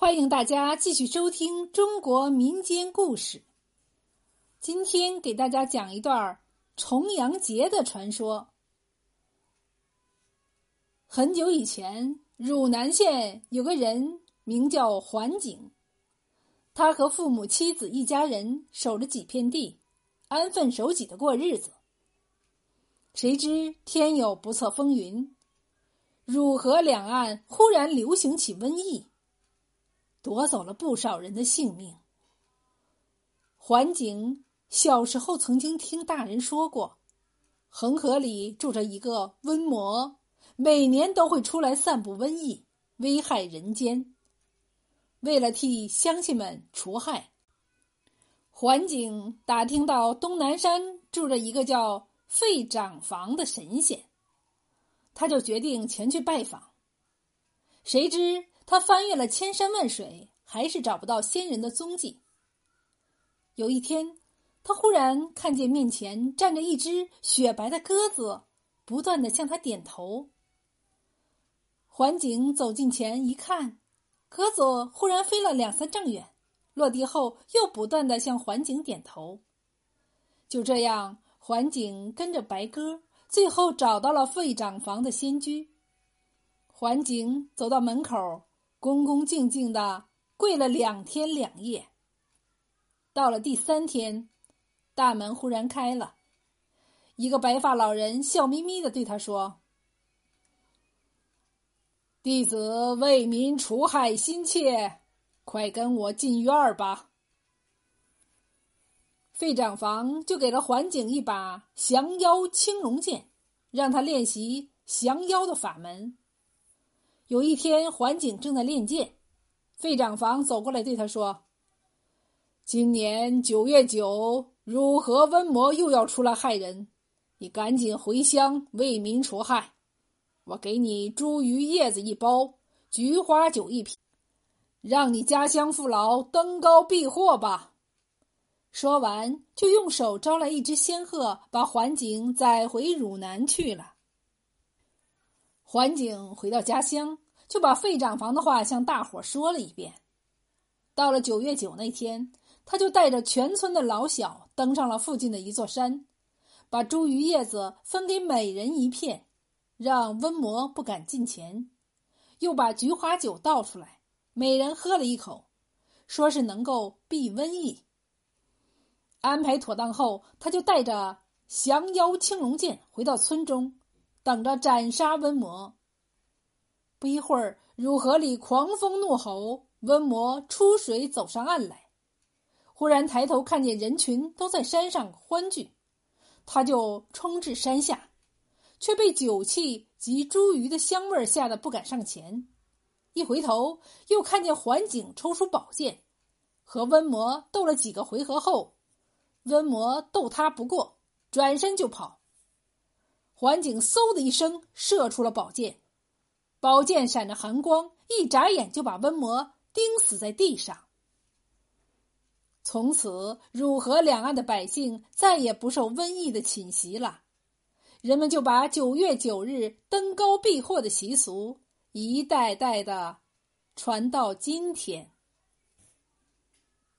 欢迎大家继续收听中国民间故事。今天给大家讲一段重阳节的传说。很久以前，汝南县有个人名叫桓景，他和父母、妻子一家人守着几片地，安分守己的过日子。谁知天有不测风云，汝河两岸忽然流行起瘟疫。夺走了不少人的性命。桓景小时候曾经听大人说过，恒河里住着一个瘟魔，每年都会出来散布瘟疫，危害人间。为了替乡亲们除害，桓景打听到东南山住着一个叫费长房的神仙，他就决定前去拜访。谁知。他翻越了千山万水，还是找不到仙人的踪迹。有一天，他忽然看见面前站着一只雪白的鸽子，不断的向他点头。环景走近前一看，鸽子忽然飞了两三丈远，落地后又不断的向环景点头。就这样，环景跟着白鸽，最后找到了费长房的仙居。环景走到门口。恭恭敬敬的跪了两天两夜。到了第三天，大门忽然开了，一个白发老人笑眯眯的对他说：“弟子为民除害心切，快跟我进院儿吧。”费长房就给了桓景一把降妖青龙剑，让他练习降妖的法门。有一天，桓景正在练剑，费长房走过来对他说：“今年九月九，汝河瘟魔又要出来害人，你赶紧回乡为民除害。我给你茱萸叶子一包，菊花酒一瓶，让你家乡父老登高避祸吧。”说完，就用手招来一只仙鹤，把桓景载回汝南去了。桓景回到家乡，就把费长房的话向大伙说了一遍。到了九月九那天，他就带着全村的老小登上了附近的一座山，把茱萸叶子分给每人一片，让瘟魔不敢近前；又把菊花酒倒出来，每人喝了一口，说是能够避瘟疫。安排妥当后，他就带着降妖青龙剑回到村中。等着斩杀瘟魔。不一会儿，汝河里狂风怒吼，瘟魔出水走上岸来。忽然抬头看见人群都在山上欢聚，他就冲至山下，却被酒气及茱萸的香味吓得不敢上前。一回头，又看见桓景抽出宝剑，和瘟魔斗了几个回合后，瘟魔斗他不过，转身就跑。桓景嗖的一声射出了宝剑，宝剑闪着寒光，一眨眼就把瘟魔钉死在地上。从此，汝河两岸的百姓再也不受瘟疫的侵袭了，人们就把九月九日登高避祸的习俗一代代的传到今天。